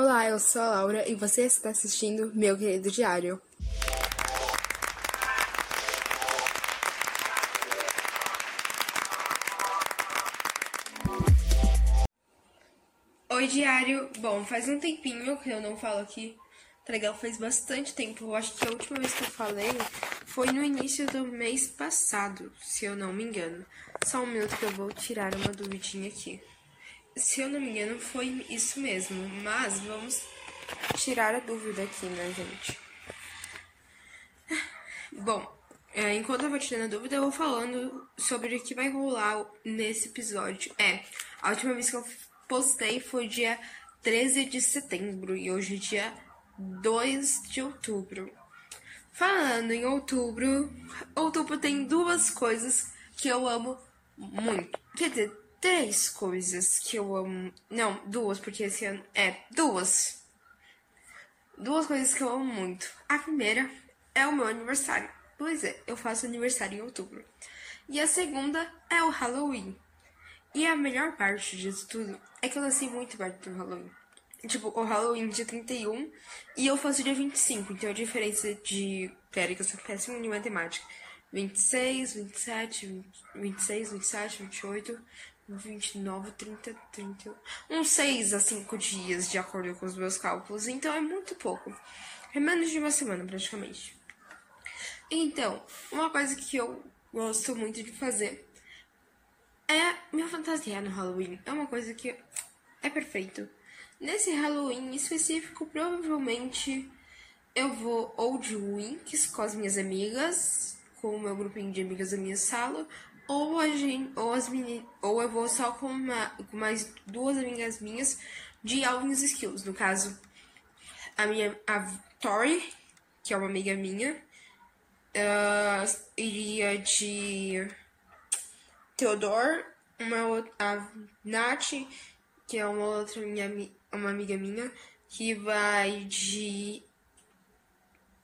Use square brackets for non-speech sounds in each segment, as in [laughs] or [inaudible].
Olá, eu sou a Laura e você está assistindo Meu Querido Diário. Oi, Diário. Bom, faz um tempinho que eu não falo aqui. Tá legal? Faz bastante tempo. Eu acho que a última vez que eu falei foi no início do mês passado, se eu não me engano. Só um minuto que eu vou tirar uma duvidinha aqui. Se eu não me engano, foi isso mesmo. Mas vamos tirar a dúvida aqui, né, gente? Bom, é, enquanto eu vou tirando a dúvida, eu vou falando sobre o que vai rolar nesse episódio. É, a última vez que eu postei foi dia 13 de setembro e hoje é dia 2 de outubro. Falando em outubro, outubro tem duas coisas que eu amo muito. Quer dizer, três coisas que eu amo. Não, duas, porque esse ano. É, duas. Duas coisas que eu amo muito. A primeira é o meu aniversário. Pois é, eu faço aniversário em outubro. E a segunda é o Halloween. E a melhor parte disso tudo é que eu nasci muito perto do Halloween. Tipo, o Halloween dia 31 e eu faço dia 25. Então a diferença de. Pera, que eu sou péssimo em matemática. 26, 27, 26, 27, 28, 29, 30, 31. Uns 6 a 5 dias, de acordo com os meus cálculos. Então é muito pouco. É menos de uma semana, praticamente. Então, uma coisa que eu gosto muito de fazer é minha fantasia no Halloween. É uma coisa que é perfeito. Nesse Halloween específico, provavelmente eu vou ou de Winx com as minhas amigas, com o meu grupinho de amigas da minha sala, ou a gente, ou as meni, ou eu vou só com, uma, com mais duas amigas minhas de Alvin's Skills. No caso, a minha a Tori, que é uma amiga minha, uh, iria de Theodore, uma outra, a Nath, que é uma outra minha uma amiga minha, que vai de.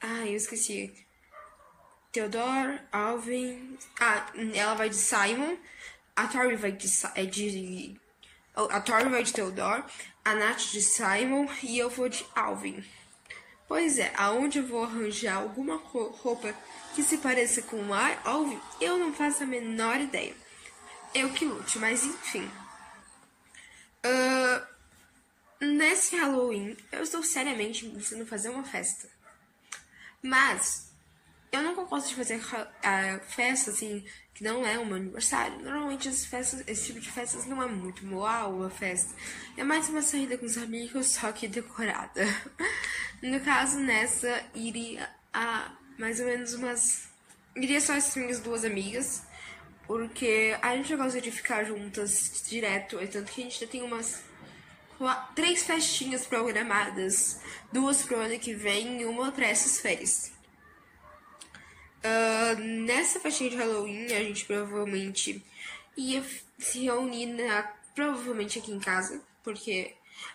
Ah, eu esqueci. Theodore, Alvin. Ah, ela vai de Simon. A Tori vai de. É de a Tori vai de Theodore. A Nath de Simon. E eu vou de Alvin. Pois é, aonde eu vou arranjar alguma roupa que se pareça com o Alvin, eu não faço a menor ideia. Eu que lute, mas enfim. Uh, Nesse Halloween, eu estou seriamente pensando fazer uma festa. Mas, eu nunca gosto de fazer a festa assim, que não é um aniversário. Normalmente, as festas, esse tipo de festas não é muito uau, uma festa. É mais uma saída com os amigos, só que decorada. [laughs] No caso, nessa, iria a mais ou menos umas. Iria só as minhas duas amigas. Porque a gente gosta de ficar juntas direto. É tanto que a gente já tem umas três festinhas programadas, duas pro ano que vem e uma para essas férias. Uh, nessa festinha de Halloween, a gente provavelmente ia se reunir na, provavelmente aqui em casa, porque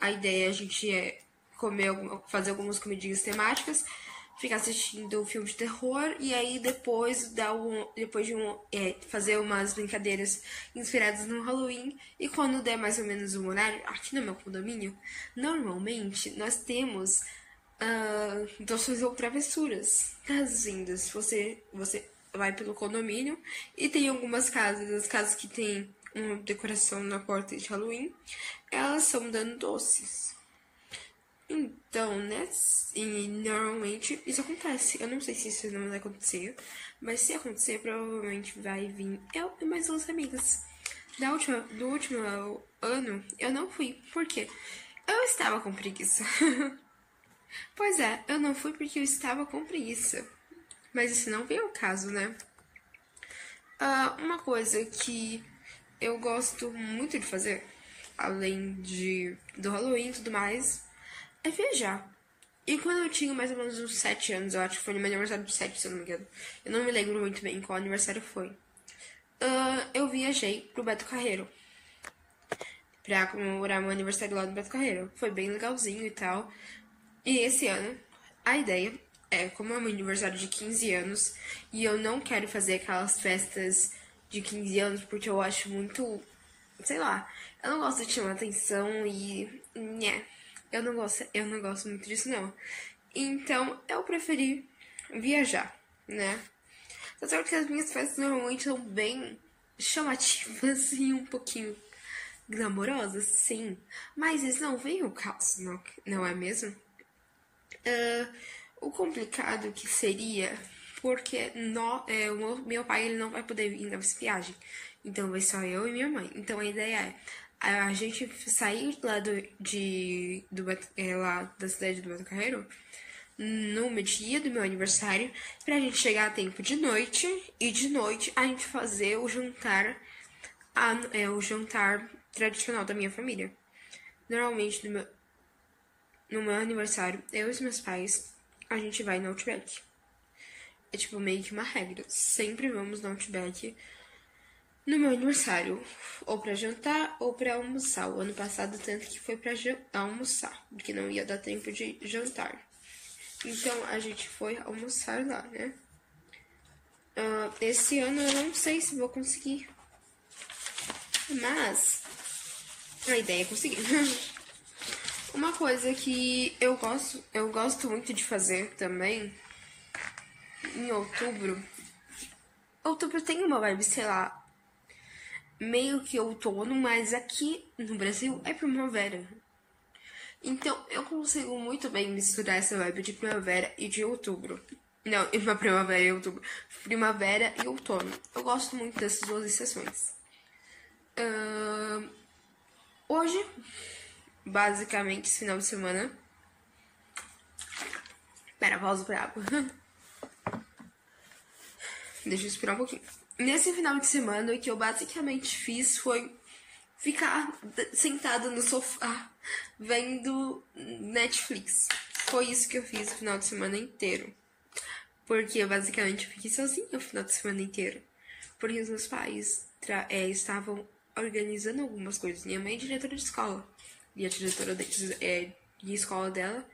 a ideia é a gente é comer, fazer algumas comidinhas temáticas ficar assistindo um filme de terror e aí depois dar um, depois de um, é, fazer umas brincadeiras inspiradas no Halloween e quando der mais ou menos um horário aqui no meu condomínio normalmente nós temos uh, doces ou travessuras casas você você vai pelo condomínio e tem algumas casas as casas que tem uma decoração na porta de Halloween elas são dando doces então, né? E normalmente isso acontece. Eu não sei se isso não vai acontecer, mas se acontecer, provavelmente vai vir eu e mais duas amigas. Da última, do último ano, eu não fui. Por quê? Eu estava com preguiça. [laughs] pois é, eu não fui porque eu estava com preguiça. Mas isso não veio ao caso, né? Uh, uma coisa que eu gosto muito de fazer, além de do Halloween e tudo mais, é viajar. E quando eu tinha mais ou menos uns 7 anos, eu acho que foi no meu aniversário de 7, se eu não me engano. Eu não me lembro muito bem qual aniversário foi. Uh, eu viajei pro Beto Carreiro. Pra comemorar meu aniversário lá no Beto Carreiro. Foi bem legalzinho e tal. E esse ano, a ideia é, como é meu aniversário de 15 anos, e eu não quero fazer aquelas festas de 15 anos porque eu acho muito. Sei lá. Eu não gosto de chamar atenção e. Né. Eu não gosto, eu não gosto muito disso não. Então, eu preferi viajar, né? Só que as minhas festas normalmente são bem chamativas [laughs] e um pouquinho glamorosas, sim. Mas isso não vem o caso, não, não é mesmo? Uh, o complicado que seria porque no, é, o meu pai ele não vai poder ir nessa viagem. Então vai só eu e minha mãe. Então a ideia é a gente sair lá do, de, do, é, lá da cidade do Beto Carreiro no dia do meu aniversário pra gente chegar a tempo de noite e de noite a gente fazer o jantar a, é, o jantar tradicional da minha família. Normalmente no meu, no meu aniversário, eu e os meus pais, a gente vai no Outback. É tipo meio que uma regra. Sempre vamos no Outback no meu aniversário, ou para jantar ou para almoçar. O ano passado tanto que foi para almoçar, porque não ia dar tempo de jantar. Então a gente foi almoçar lá, né? Uh, esse ano eu não sei se vou conseguir, mas a ideia é conseguir. [laughs] Uma coisa que eu gosto, eu gosto muito de fazer também em outubro. Outubro tem uma vibe, sei lá, meio que outono, mas aqui no Brasil é primavera. Então eu consigo muito bem misturar essa vibe de primavera e de outubro. Não, uma primavera e outubro. Primavera e outono. Eu gosto muito dessas duas estações. Uh, hoje, basicamente, esse final de semana. Pera, pausa pra água. [laughs] Deixa eu esperar um pouquinho. Nesse final de semana, o que eu basicamente fiz foi ficar sentada no sofá vendo Netflix. Foi isso que eu fiz o final de semana inteiro. Porque eu basicamente fiquei sozinha o final de semana inteiro. Porque os meus pais é, estavam organizando algumas coisas. Minha mãe é diretora de escola. E a diretora de, é, de escola dela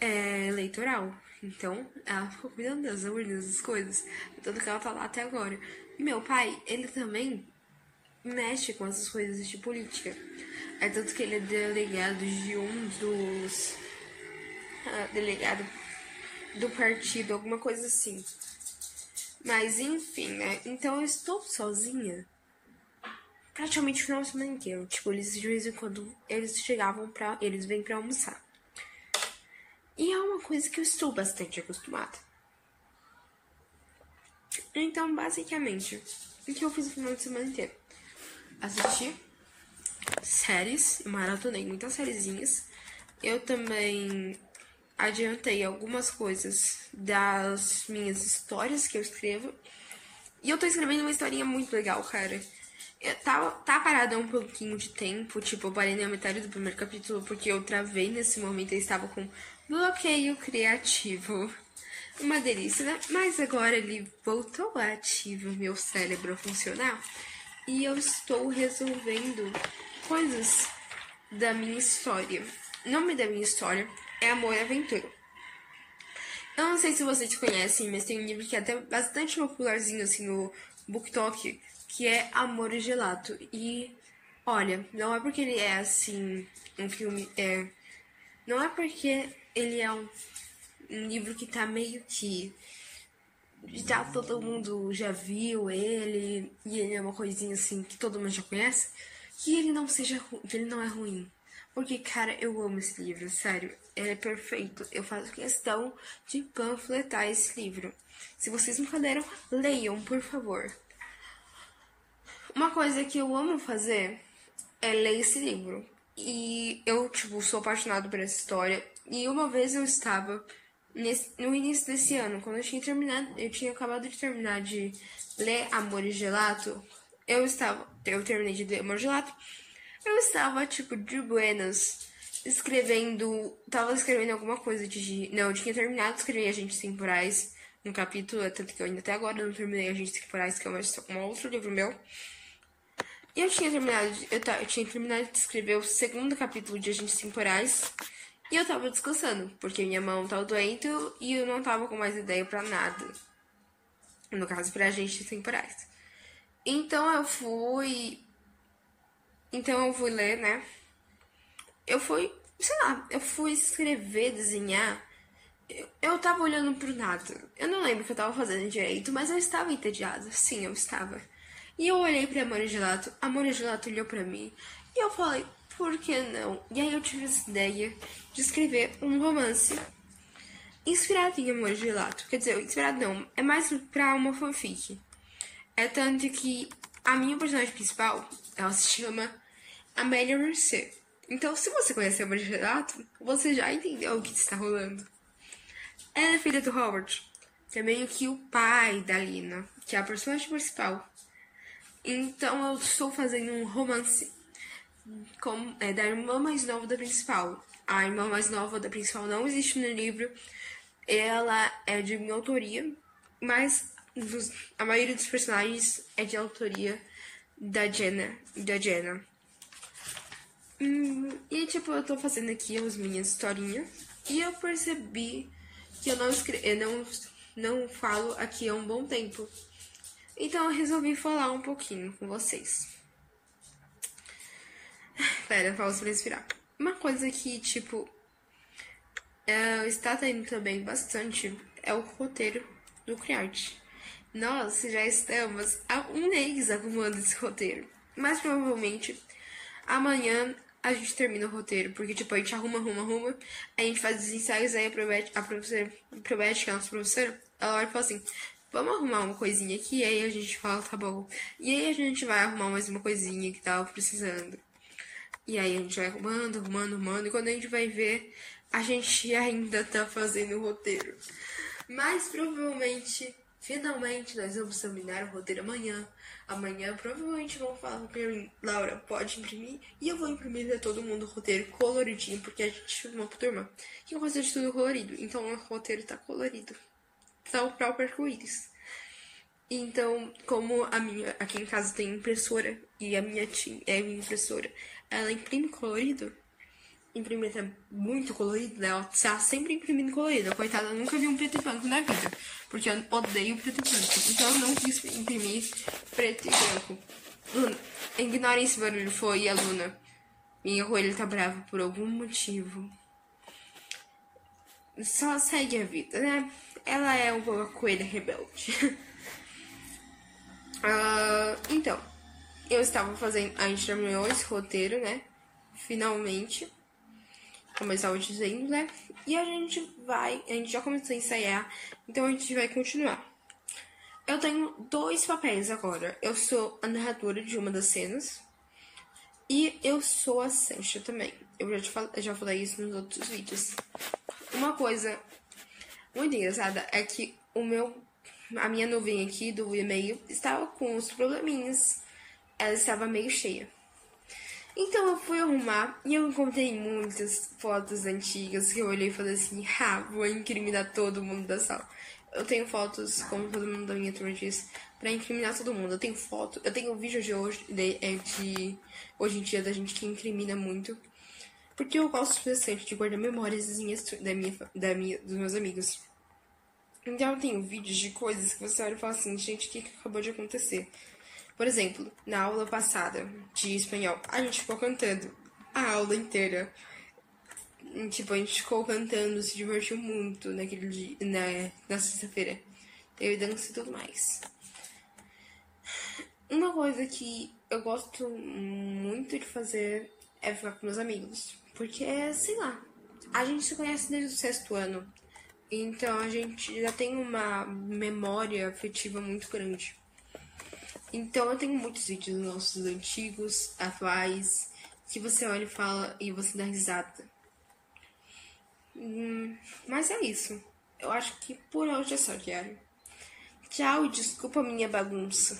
é eleitoral. Então, ela ficou cuidando das urnas, das coisas. Tanto que ela tá lá até agora. E meu pai, ele também mexe com essas coisas de política. É tanto que ele é delegado de um dos. Uh, delegado do partido, alguma coisa assim. Mas enfim, né? Então eu estou sozinha praticamente o final de semana inteiro. Tipo, eles de vez em quando eles chegavam pra. Eles vêm pra almoçar. E é uma coisa que eu estou bastante acostumada. Então, basicamente, o que eu fiz o final de semana inteiro? Assisti séries, maratonei muitas sériezinhas. Eu também adiantei algumas coisas das minhas histórias que eu escrevo. E eu tô escrevendo uma historinha muito legal, cara. Eu tá, tá parada um pouquinho de tempo, tipo, eu parei na metade do primeiro capítulo porque eu travei nesse momento, eu estava com bloqueio criativo uma delícia, né? Mas agora ele voltou ativo, meu cérebro a funcionar. E eu estou resolvendo coisas da minha história. Nome da minha história é Amor e Aventura. Eu não sei se vocês conhecem, mas tem um livro que é até bastante popularzinho assim no BookTok, que é Amor e Gelato. E olha, não é porque ele é assim um filme, é não é porque ele é um um livro que tá meio que. Já todo mundo já viu ele, e ele é uma coisinha assim que todo mundo já conhece, que ele não seja que ele não é ruim. Porque, cara, eu amo esse livro, sério. Ele é perfeito. Eu faço questão de panfletar esse livro. Se vocês nunca leram, leiam, por favor. Uma coisa que eu amo fazer é ler esse livro. E eu, tipo, sou apaixonado por essa história. E uma vez eu estava Nesse, no início desse ano, quando eu tinha terminado, eu tinha acabado de terminar de ler Amor e Gelato, eu estava, eu terminei de ler Amor e Gelato, eu estava, tipo, de buenas, escrevendo, tava escrevendo alguma coisa de, não, eu tinha terminado de escrever Agentes Temporais no capítulo, tanto que eu ainda até agora não terminei Agentes Temporais, que é uma, um outro livro meu, e eu tinha terminado, de, eu, eu tinha terminado de escrever o segundo capítulo de Agentes Temporais, e eu tava descansando, porque minha mão tava doente e eu não tava com mais ideia para nada. No caso, pra agentes temporais. Então eu fui. Então eu fui ler, né? Eu fui sei lá, eu fui escrever, desenhar. Eu, eu tava olhando pro nada. Eu não lembro o que eu tava fazendo direito, mas eu estava entediada. Sim, eu estava. E eu olhei pra Amor Gelato, a Amor Gelato olhou pra mim. E eu falei, por que não? E aí eu tive essa ideia de escrever um romance inspirado em Amor Gelato. Quer dizer, inspirado não, é mais pra uma fanfic. É tanto que a minha personagem principal, ela se chama Amélia Mercer. Então, se você conhece Amor Gelato, você já entendeu o que está rolando. Ela é filha do Howard, que é meio que o pai da Lina, que é a personagem principal. Então eu estou fazendo um romance com, é, da irmã mais nova da principal. A irmã mais nova da principal não existe no livro. Ela é de minha autoria, mas a maioria dos personagens é de autoria da Jenna. Da Jenna. Hum, e tipo, eu tô fazendo aqui as minhas historinhas. E eu percebi que eu não, escre eu não, não falo aqui há um bom tempo. Então eu resolvi falar um pouquinho com vocês. Pera, pausa pra respirar. Uma coisa que, tipo, é, está tendo também bastante é o roteiro do Criarte. Nós já estamos há um mês arrumando esse roteiro. Mas provavelmente amanhã a gente termina o roteiro, porque tipo, a gente arruma, arruma, arruma, a gente faz os ensaios, aí a Probete, a professora, a Probete, que é a nossa professora, ela olha fala assim, vamos arrumar uma coisinha aqui, e aí a gente fala, tá bom. E aí a gente vai arrumar mais uma coisinha que tava precisando. E aí a gente vai arrumando, arrumando, arrumando, e quando a gente vai ver, a gente ainda tá fazendo o roteiro. Mas provavelmente, finalmente, nós vamos terminar o roteiro amanhã. Amanhã provavelmente vão falar pra mim, Laura, pode imprimir? E eu vou imprimir pra todo mundo o roteiro coloridinho, porque a gente uma turma que gosta de tudo colorido. Então o roteiro tá colorido para o arco-íris. Então, como a minha aqui em casa tem impressora e a minha tia é minha impressora, ela imprime colorido, imprime muito colorido, né? Ela está sempre imprimindo colorido. Coitada, eu nunca vi um preto e branco na vida, porque eu odeio preto e branco. Então eu não quis imprimir preto e branco. Luna, ignorem esse barulho, foi a Luna. Minha coelha tá brava por algum motivo. Só segue a vida, né? Ela é uma coelha rebelde. uh, [laughs] então, eu estava fazendo. A gente terminou esse roteiro, né? Finalmente. Como eu estava dizendo, né? E a gente vai. A gente já começou a ensaiar, então a gente vai continuar. Eu tenho dois papéis agora. Eu sou a narradora de uma das cenas. E eu sou a Sancha também. Eu já, te fal já falei isso nos outros vídeos. Uma coisa muito engraçada é que o meu, a minha nuvem aqui do e-mail estava com uns probleminhas. Ela estava meio cheia. Então eu fui arrumar e eu encontrei muitas fotos antigas que eu olhei e falei assim, ah, vou incriminar todo mundo da sala. Eu tenho fotos, como todo mundo da minha turma diz, pra incriminar todo mundo. Eu tenho foto, eu tenho vídeo de hoje, de, é de hoje em dia da gente que incrimina muito. Porque eu gosto bastante de guardar memórias da minha, da minha, dos meus amigos. Então eu tenho vídeos de coisas que você olha e fala assim, gente, o que, que acabou de acontecer? Por exemplo, na aula passada de espanhol, a gente ficou cantando a aula inteira. Tipo, a gente ficou cantando, se divertiu muito naquele dia, na, na sexta-feira. Teve dança e tudo mais. Uma coisa que eu gosto muito de fazer é ficar com meus amigos. Porque, sei lá, a gente se conhece desde o sexto ano. Então a gente já tem uma memória afetiva muito grande. Então eu tenho muitos vídeos nossos antigos, atuais, que você olha e fala e você dá risada. Hum, mas é isso. Eu acho que por hoje é só, Diário. Tchau, desculpa a minha bagunça.